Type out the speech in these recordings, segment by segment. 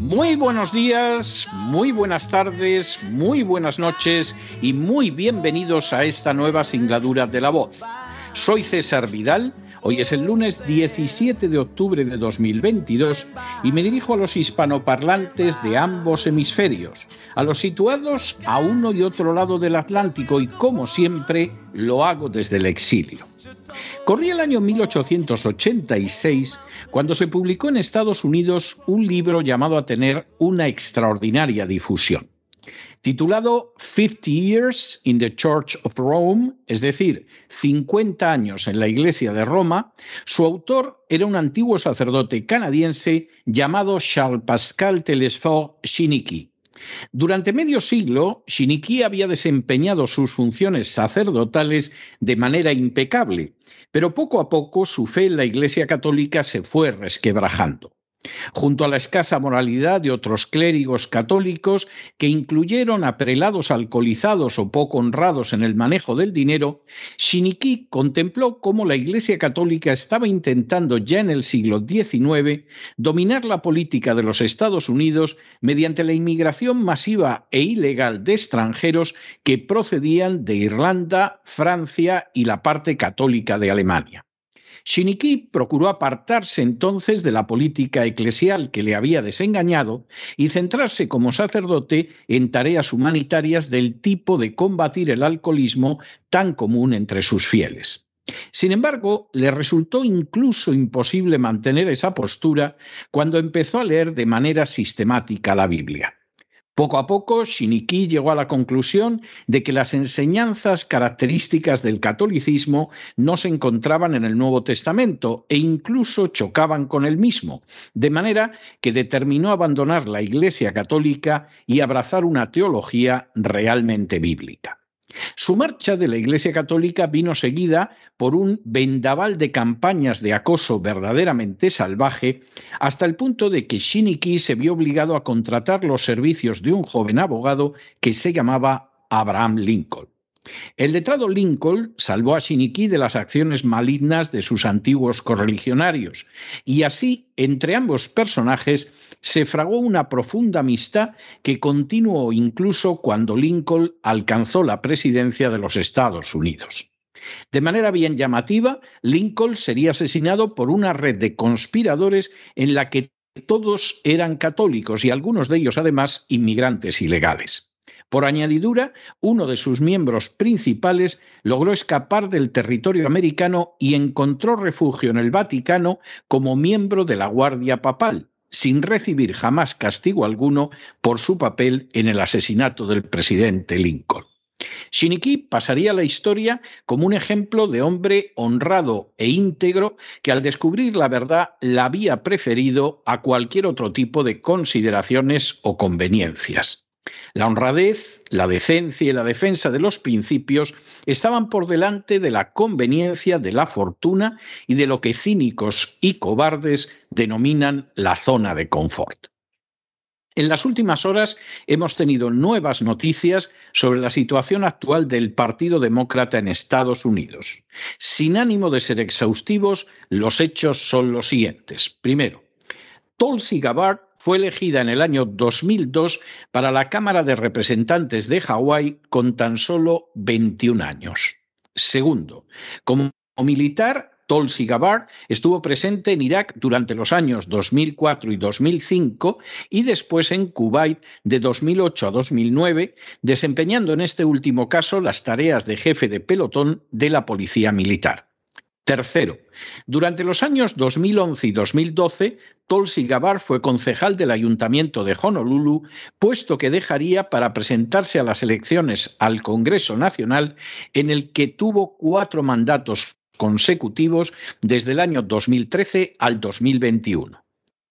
Muy buenos días, muy buenas tardes, muy buenas noches y muy bienvenidos a esta nueva singladura de La Voz. Soy César Vidal Hoy es el lunes 17 de octubre de 2022 y me dirijo a los hispanoparlantes de ambos hemisferios, a los situados a uno y otro lado del Atlántico y como siempre lo hago desde el exilio. Corría el año 1886 cuando se publicó en Estados Unidos un libro llamado a tener una extraordinaria difusión titulado 50 Years in the Church of Rome, es decir, 50 años en la Iglesia de Roma, su autor era un antiguo sacerdote canadiense llamado Charles Pascal Telesphore Chiniquy. Durante medio siglo, Chiniquy había desempeñado sus funciones sacerdotales de manera impecable, pero poco a poco su fe en la Iglesia católica se fue resquebrajando junto a la escasa moralidad de otros clérigos católicos que incluyeron a prelados alcoholizados o poco honrados en el manejo del dinero, Shinichi contempló cómo la Iglesia católica estaba intentando ya en el siglo XIX dominar la política de los Estados Unidos mediante la inmigración masiva e ilegal de extranjeros que procedían de Irlanda, Francia y la parte católica de Alemania. Shiniki procuró apartarse entonces de la política eclesial que le había desengañado y centrarse como sacerdote en tareas humanitarias del tipo de combatir el alcoholismo tan común entre sus fieles. Sin embargo, le resultó incluso imposible mantener esa postura cuando empezó a leer de manera sistemática la Biblia. Poco a poco, Shiniki llegó a la conclusión de que las enseñanzas características del catolicismo no se encontraban en el Nuevo Testamento e incluso chocaban con el mismo, de manera que determinó abandonar la Iglesia católica y abrazar una teología realmente bíblica. Su marcha de la Iglesia Católica vino seguida por un vendaval de campañas de acoso verdaderamente salvaje, hasta el punto de que Shiniki se vio obligado a contratar los servicios de un joven abogado que se llamaba Abraham Lincoln. El letrado Lincoln salvó a Shiniki de las acciones malignas de sus antiguos correligionarios, y así, entre ambos personajes, se fragó una profunda amistad que continuó incluso cuando Lincoln alcanzó la presidencia de los Estados Unidos. De manera bien llamativa, Lincoln sería asesinado por una red de conspiradores en la que todos eran católicos y algunos de ellos además inmigrantes ilegales. Por añadidura, uno de sus miembros principales logró escapar del territorio americano y encontró refugio en el Vaticano como miembro de la Guardia Papal, sin recibir jamás castigo alguno por su papel en el asesinato del presidente Lincoln. Shiniki pasaría a la historia como un ejemplo de hombre honrado e íntegro que al descubrir la verdad la había preferido a cualquier otro tipo de consideraciones o conveniencias. La honradez, la decencia y la defensa de los principios estaban por delante de la conveniencia, de la fortuna y de lo que cínicos y cobardes denominan la zona de confort. En las últimas horas hemos tenido nuevas noticias sobre la situación actual del Partido Demócrata en Estados Unidos. Sin ánimo de ser exhaustivos, los hechos son los siguientes. Primero, Tulsi Gabbard fue elegida en el año 2002 para la Cámara de Representantes de Hawái con tan solo 21 años. Segundo, como militar, Tulsi Gabbard estuvo presente en Irak durante los años 2004 y 2005 y después en Kuwait de 2008 a 2009, desempeñando en este último caso las tareas de jefe de pelotón de la Policía Militar. Tercero, durante los años 2011 y 2012, Tulsi Gabbard fue concejal del Ayuntamiento de Honolulu, puesto que dejaría para presentarse a las elecciones al Congreso Nacional, en el que tuvo cuatro mandatos consecutivos desde el año 2013 al 2021.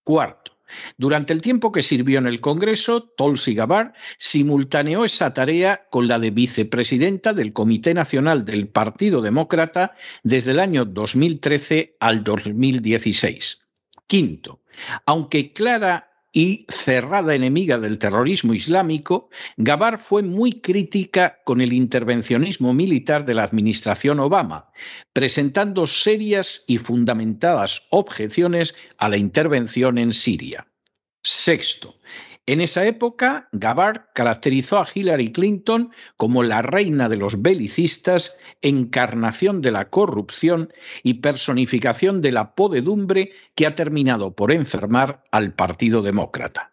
Cuarto, durante el tiempo que sirvió en el Congreso, Tulsi Gabbard simultaneó esa tarea con la de vicepresidenta del Comité Nacional del Partido Demócrata desde el año 2013 al 2016. Quinto, aunque clara y cerrada enemiga del terrorismo islámico, Gabar fue muy crítica con el intervencionismo militar de la administración Obama, presentando serias y fundamentadas objeciones a la intervención en Siria. Sexto, en esa época, Gabbard caracterizó a Hillary Clinton como la reina de los belicistas, encarnación de la corrupción y personificación de la podedumbre que ha terminado por enfermar al Partido Demócrata.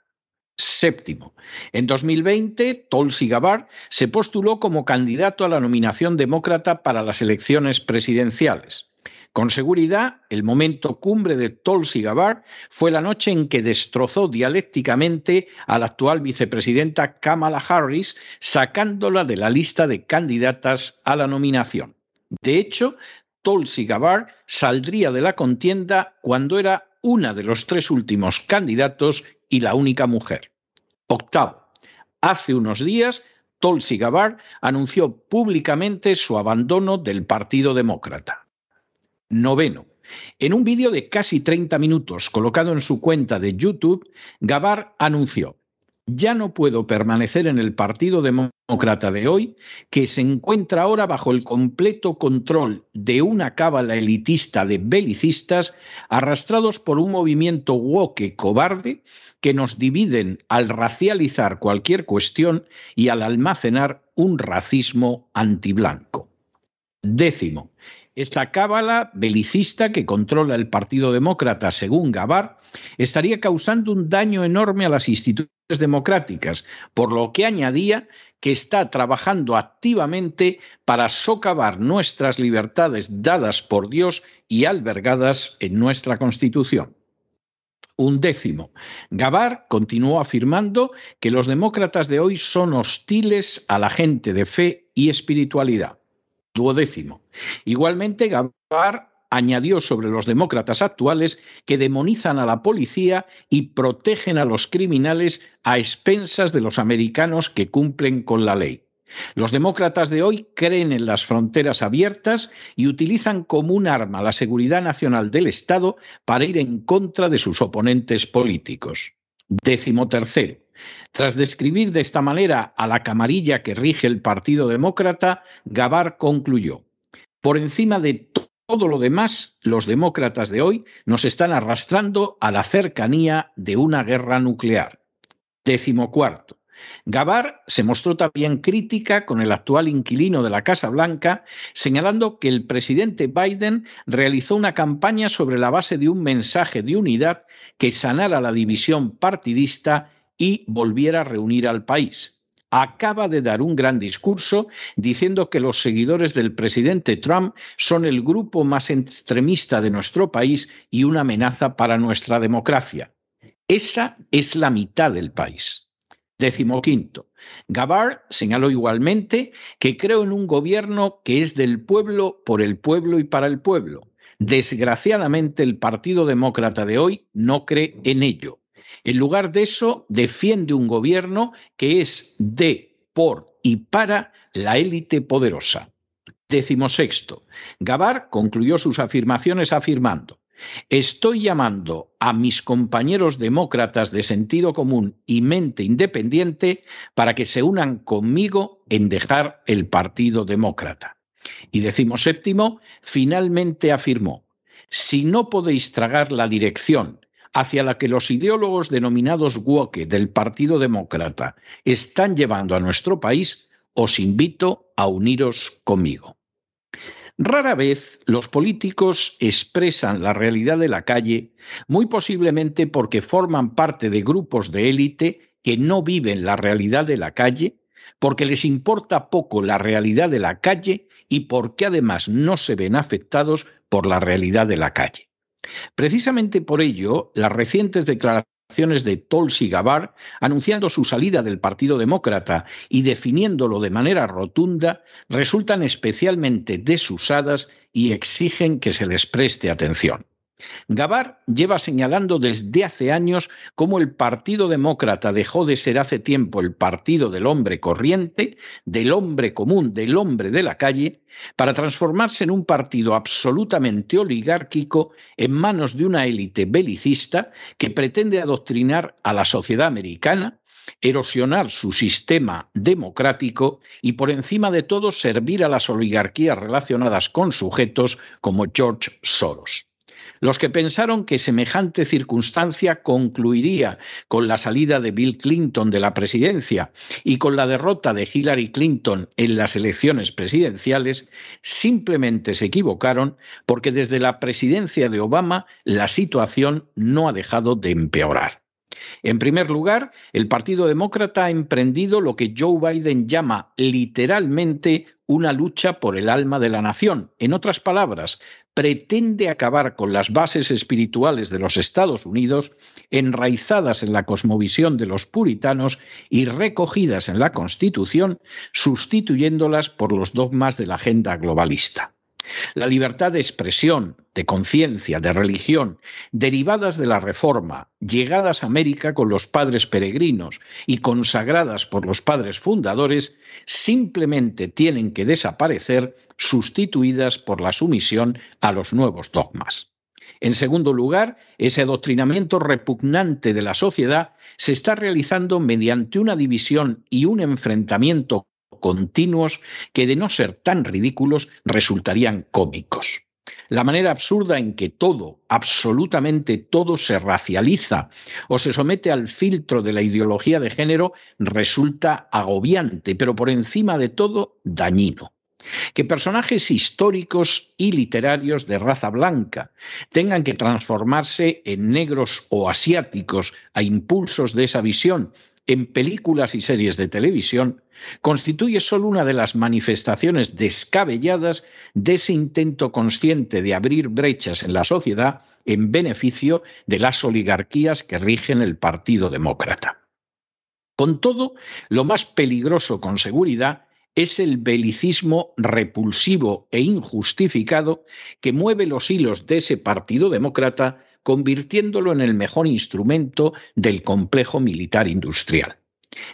Séptimo, en 2020, Tulsi Gabbard se postuló como candidato a la nominación demócrata para las elecciones presidenciales. Con seguridad, el momento cumbre de Tulsi Gabbard fue la noche en que destrozó dialécticamente a la actual vicepresidenta Kamala Harris, sacándola de la lista de candidatas a la nominación. De hecho, Tulsi Gabbard saldría de la contienda cuando era una de los tres últimos candidatos y la única mujer. Octavo. Hace unos días, Tulsi Gabbard anunció públicamente su abandono del Partido Demócrata. Noveno. En un vídeo de casi 30 minutos colocado en su cuenta de YouTube, Gabar anunció, ya no puedo permanecer en el Partido Demócrata de hoy, que se encuentra ahora bajo el completo control de una cábala elitista de belicistas arrastrados por un movimiento woke cobarde que nos dividen al racializar cualquier cuestión y al almacenar un racismo antiblanco. Décimo, esta cábala belicista que controla el Partido Demócrata, según Gabar, estaría causando un daño enorme a las instituciones democráticas, por lo que añadía que está trabajando activamente para socavar nuestras libertades dadas por Dios y albergadas en nuestra Constitución. Un décimo. Gabar continuó afirmando que los demócratas de hoy son hostiles a la gente de fe y espiritualidad duodécimo. Igualmente, Gabar añadió sobre los demócratas actuales que demonizan a la policía y protegen a los criminales a expensas de los americanos que cumplen con la ley. Los demócratas de hoy creen en las fronteras abiertas y utilizan como un arma la seguridad nacional del Estado para ir en contra de sus oponentes políticos. Décimo tercero. Tras describir de esta manera a la camarilla que rige el Partido Demócrata, Gabar concluyó, por encima de todo lo demás, los demócratas de hoy nos están arrastrando a la cercanía de una guerra nuclear. Décimo cuarto. Gabar se mostró también crítica con el actual inquilino de la Casa Blanca, señalando que el presidente Biden realizó una campaña sobre la base de un mensaje de unidad que sanara la división partidista y volviera a reunir al país. Acaba de dar un gran discurso diciendo que los seguidores del presidente Trump son el grupo más extremista de nuestro país y una amenaza para nuestra democracia. Esa es la mitad del país. Décimo quinto. Gabar señaló igualmente que creo en un gobierno que es del pueblo, por el pueblo y para el pueblo. Desgraciadamente, el Partido Demócrata de hoy no cree en ello. En lugar de eso, defiende un gobierno que es de, por y para la élite poderosa. Décimo sexto. Gabar concluyó sus afirmaciones afirmando Estoy llamando a mis compañeros demócratas de sentido común y mente independiente para que se unan conmigo en dejar el Partido Demócrata. Y decimo séptimo, finalmente afirmó, si no podéis tragar la dirección hacia la que los ideólogos denominados woke del Partido Demócrata están llevando a nuestro país, os invito a uniros conmigo. Rara vez los políticos expresan la realidad de la calle, muy posiblemente porque forman parte de grupos de élite que no viven la realidad de la calle, porque les importa poco la realidad de la calle y porque además no se ven afectados por la realidad de la calle. Precisamente por ello, las recientes declaraciones de Tulsi Gabbard anunciando su salida del Partido Demócrata y definiéndolo de manera rotunda resultan especialmente desusadas y exigen que se les preste atención. Gabar lleva señalando desde hace años cómo el Partido Demócrata dejó de ser hace tiempo el partido del hombre corriente, del hombre común, del hombre de la calle, para transformarse en un partido absolutamente oligárquico en manos de una élite belicista que pretende adoctrinar a la sociedad americana, erosionar su sistema democrático y por encima de todo servir a las oligarquías relacionadas con sujetos como George Soros. Los que pensaron que semejante circunstancia concluiría con la salida de Bill Clinton de la presidencia y con la derrota de Hillary Clinton en las elecciones presidenciales, simplemente se equivocaron porque desde la presidencia de Obama la situación no ha dejado de empeorar. En primer lugar, el Partido Demócrata ha emprendido lo que Joe Biden llama literalmente una lucha por el alma de la nación. En otras palabras, pretende acabar con las bases espirituales de los Estados Unidos, enraizadas en la cosmovisión de los puritanos y recogidas en la Constitución, sustituyéndolas por los dogmas de la agenda globalista. La libertad de expresión, de conciencia, de religión, derivadas de la Reforma, llegadas a América con los padres peregrinos y consagradas por los padres fundadores, simplemente tienen que desaparecer sustituidas por la sumisión a los nuevos dogmas. En segundo lugar, ese adoctrinamiento repugnante de la sociedad se está realizando mediante una división y un enfrentamiento continuos que, de no ser tan ridículos, resultarían cómicos. La manera absurda en que todo, absolutamente todo, se racializa o se somete al filtro de la ideología de género resulta agobiante, pero por encima de todo dañino. Que personajes históricos y literarios de raza blanca tengan que transformarse en negros o asiáticos a impulsos de esa visión en películas y series de televisión constituye solo una de las manifestaciones descabelladas de ese intento consciente de abrir brechas en la sociedad en beneficio de las oligarquías que rigen el Partido Demócrata. Con todo, lo más peligroso con seguridad es el belicismo repulsivo e injustificado que mueve los hilos de ese Partido Demócrata convirtiéndolo en el mejor instrumento del complejo militar industrial.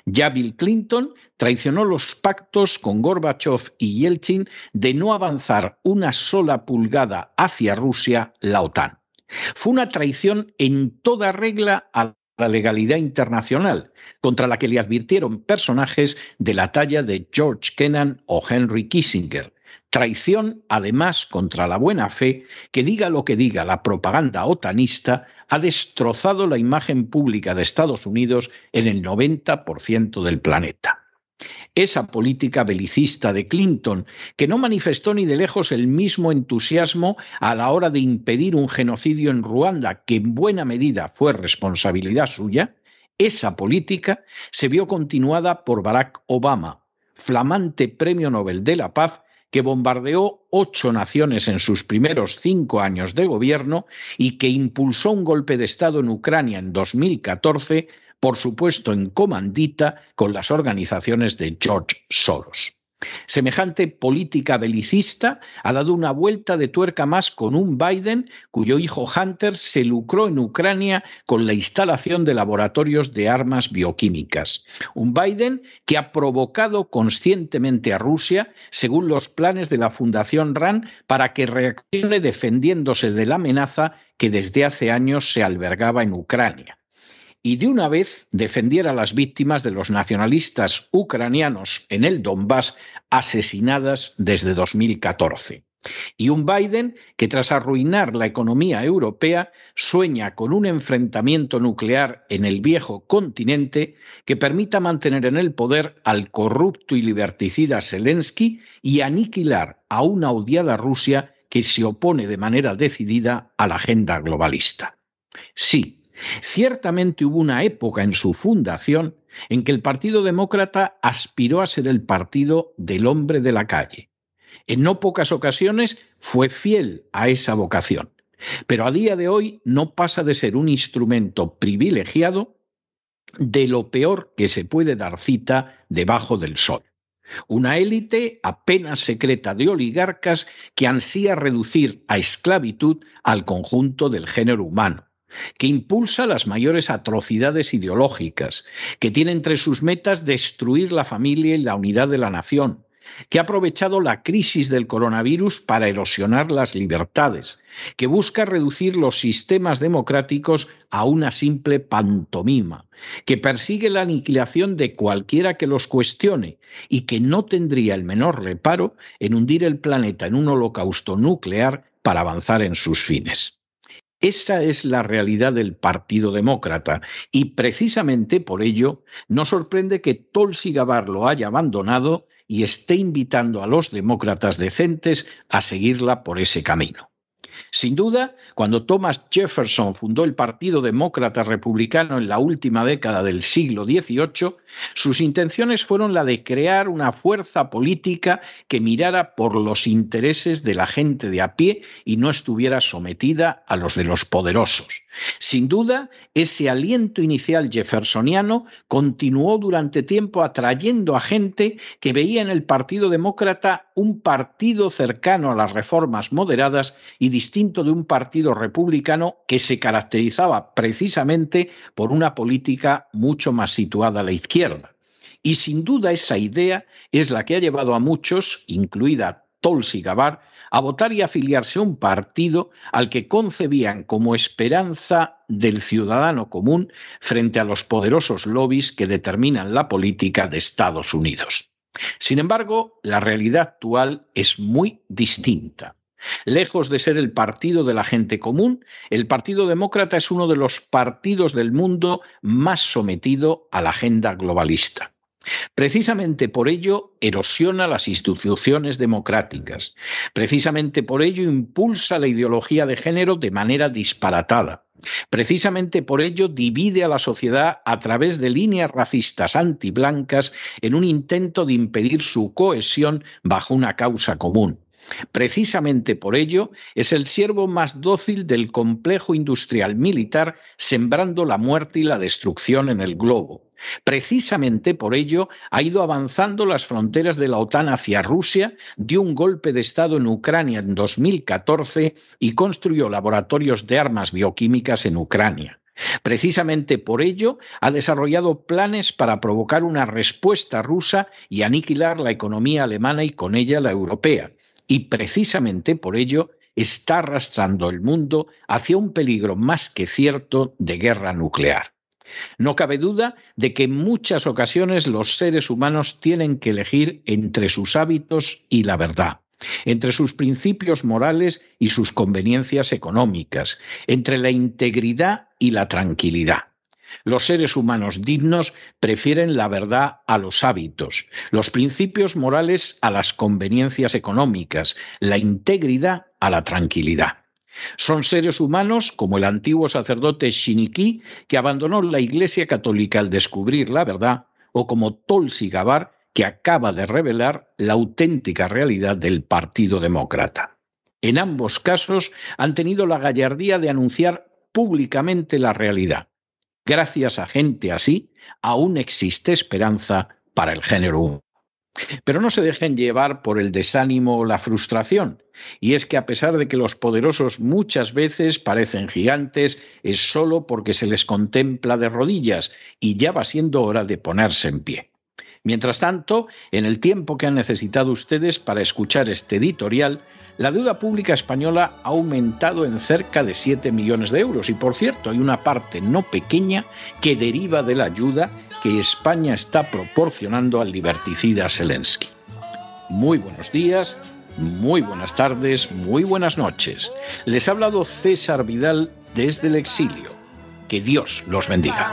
Ya Bill Clinton traicionó los pactos con Gorbachev y Yeltsin de no avanzar una sola pulgada hacia Rusia, la OTAN. Fue una traición en toda regla a la legalidad internacional, contra la que le advirtieron personajes de la talla de George Kennan o Henry Kissinger, Traición, además, contra la buena fe, que diga lo que diga la propaganda otanista, ha destrozado la imagen pública de Estados Unidos en el 90% del planeta. Esa política belicista de Clinton, que no manifestó ni de lejos el mismo entusiasmo a la hora de impedir un genocidio en Ruanda, que en buena medida fue responsabilidad suya, esa política se vio continuada por Barack Obama, flamante Premio Nobel de la Paz que bombardeó ocho naciones en sus primeros cinco años de gobierno y que impulsó un golpe de Estado en Ucrania en 2014, por supuesto en comandita con las organizaciones de George Soros. Semejante política belicista ha dado una vuelta de tuerca más con un Biden cuyo hijo Hunter se lucró en Ucrania con la instalación de laboratorios de armas bioquímicas. Un Biden que ha provocado conscientemente a Rusia, según los planes de la Fundación RAND, para que reaccione defendiéndose de la amenaza que desde hace años se albergaba en Ucrania y de una vez defendiera a las víctimas de los nacionalistas ucranianos en el Donbass asesinadas desde 2014. Y un Biden que tras arruinar la economía europea sueña con un enfrentamiento nuclear en el viejo continente que permita mantener en el poder al corrupto y liberticida Zelensky y aniquilar a una odiada Rusia que se opone de manera decidida a la agenda globalista. Sí, ciertamente hubo una época en su fundación en que el Partido Demócrata aspiró a ser el partido del hombre de la calle. En no pocas ocasiones fue fiel a esa vocación, pero a día de hoy no pasa de ser un instrumento privilegiado de lo peor que se puede dar cita debajo del sol. Una élite apenas secreta de oligarcas que ansía reducir a esclavitud al conjunto del género humano, que impulsa las mayores atrocidades ideológicas, que tiene entre sus metas destruir la familia y la unidad de la nación, que ha aprovechado la crisis del coronavirus para erosionar las libertades, que busca reducir los sistemas democráticos a una simple pantomima, que persigue la aniquilación de cualquiera que los cuestione y que no tendría el menor reparo en hundir el planeta en un holocausto nuclear para avanzar en sus fines. Esa es la realidad del Partido Demócrata y precisamente por ello no sorprende que Tulsi Gabbard lo haya abandonado y esté invitando a los demócratas decentes a seguirla por ese camino. Sin duda, cuando Thomas Jefferson fundó el Partido Demócrata Republicano en la última década del siglo XVIII, sus intenciones fueron la de crear una fuerza política que mirara por los intereses de la gente de a pie y no estuviera sometida a los de los poderosos. Sin duda, ese aliento inicial jeffersoniano continuó durante tiempo atrayendo a gente que veía en el Partido Demócrata un partido cercano a las reformas moderadas y distinto de un partido republicano que se caracterizaba precisamente por una política mucho más situada a la izquierda. Y sin duda esa idea es la que ha llevado a muchos, incluida Tulsi Gabbard, a votar y afiliarse a un partido al que concebían como esperanza del ciudadano común frente a los poderosos lobbies que determinan la política de Estados Unidos. Sin embargo, la realidad actual es muy distinta. Lejos de ser el partido de la gente común, el Partido Demócrata es uno de los partidos del mundo más sometido a la agenda globalista. Precisamente por ello erosiona las instituciones democráticas. Precisamente por ello impulsa la ideología de género de manera disparatada. Precisamente por ello divide a la sociedad a través de líneas racistas antiblancas en un intento de impedir su cohesión bajo una causa común. Precisamente por ello es el siervo más dócil del complejo industrial militar, sembrando la muerte y la destrucción en el globo. Precisamente por ello ha ido avanzando las fronteras de la OTAN hacia Rusia, dio un golpe de Estado en Ucrania en 2014 y construyó laboratorios de armas bioquímicas en Ucrania. Precisamente por ello ha desarrollado planes para provocar una respuesta rusa y aniquilar la economía alemana y con ella la europea y precisamente por ello está arrastrando el mundo hacia un peligro más que cierto de guerra nuclear. No cabe duda de que en muchas ocasiones los seres humanos tienen que elegir entre sus hábitos y la verdad, entre sus principios morales y sus conveniencias económicas, entre la integridad y la tranquilidad. Los seres humanos dignos prefieren la verdad a los hábitos, los principios morales a las conveniencias económicas, la integridad a la tranquilidad. Son seres humanos como el antiguo sacerdote Shiniki, que abandonó la Iglesia Católica al descubrir la verdad, o como Tulsi Gabbard, que acaba de revelar la auténtica realidad del Partido Demócrata. En ambos casos han tenido la gallardía de anunciar públicamente la realidad, Gracias a gente así, aún existe esperanza para el género humano. Pero no se dejen llevar por el desánimo o la frustración. Y es que a pesar de que los poderosos muchas veces parecen gigantes, es solo porque se les contempla de rodillas y ya va siendo hora de ponerse en pie. Mientras tanto, en el tiempo que han necesitado ustedes para escuchar este editorial, la deuda pública española ha aumentado en cerca de 7 millones de euros y, por cierto, hay una parte no pequeña que deriva de la ayuda que España está proporcionando al liberticida Zelensky. Muy buenos días muy buenas tardes, muy buenas noches. Les ha hablado César Vidal desde el exilio. Que Dios los bendiga.